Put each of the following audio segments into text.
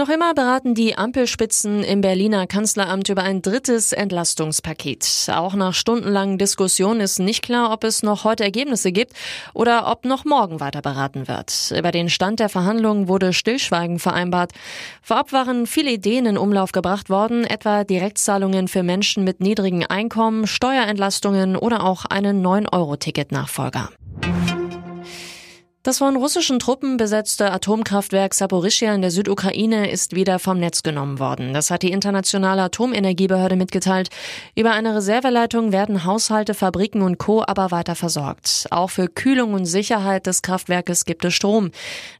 Noch immer beraten die Ampelspitzen im Berliner Kanzleramt über ein drittes Entlastungspaket. Auch nach stundenlangen Diskussionen ist nicht klar, ob es noch heute Ergebnisse gibt oder ob noch morgen weiter beraten wird. Über den Stand der Verhandlungen wurde Stillschweigen vereinbart. Vorab waren viele Ideen in Umlauf gebracht worden, etwa Direktzahlungen für Menschen mit niedrigen Einkommen, Steuerentlastungen oder auch einen 9-Euro-Ticket-Nachfolger. Das von russischen Truppen besetzte Atomkraftwerk Saporischia in der Südukraine ist wieder vom Netz genommen worden. Das hat die Internationale Atomenergiebehörde mitgeteilt. Über eine Reserveleitung werden Haushalte, Fabriken und Co. aber weiter versorgt. Auch für Kühlung und Sicherheit des Kraftwerkes gibt es Strom.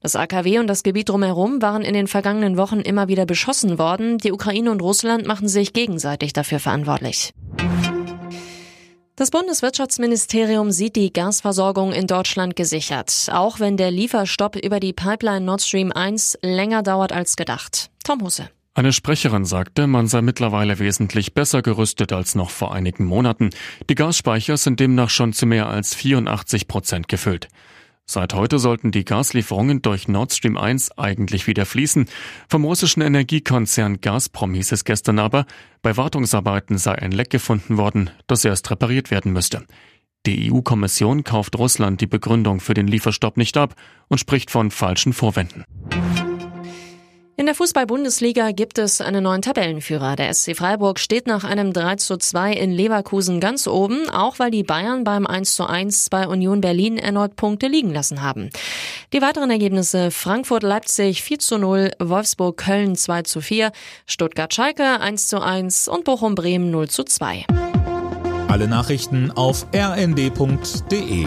Das AKW und das Gebiet drumherum waren in den vergangenen Wochen immer wieder beschossen worden. Die Ukraine und Russland machen sich gegenseitig dafür verantwortlich. Das Bundeswirtschaftsministerium sieht die Gasversorgung in Deutschland gesichert, auch wenn der Lieferstopp über die Pipeline Nord Stream 1 länger dauert als gedacht. Tom Husse. Eine Sprecherin sagte, man sei mittlerweile wesentlich besser gerüstet als noch vor einigen Monaten. Die Gasspeicher sind demnach schon zu mehr als 84 Prozent gefüllt. Seit heute sollten die Gaslieferungen durch Nord Stream 1 eigentlich wieder fließen. Vom russischen Energiekonzern Gazprom hieß es gestern aber, bei Wartungsarbeiten sei ein Leck gefunden worden, das erst repariert werden müsste. Die EU-Kommission kauft Russland die Begründung für den Lieferstopp nicht ab und spricht von falschen Vorwänden. In der Fußball-Bundesliga gibt es einen neuen Tabellenführer. Der SC Freiburg steht nach einem 3 zu 2 in Leverkusen ganz oben, auch weil die Bayern beim 1 zu 1 bei Union Berlin erneut Punkte liegen lassen haben. Die weiteren Ergebnisse Frankfurt-Leipzig 4 zu 0, Wolfsburg-Köln 2 zu 4, Stuttgart-Schalke 1 zu 1 und Bochum-Bremen 0 zu 2. Alle Nachrichten auf rnd.de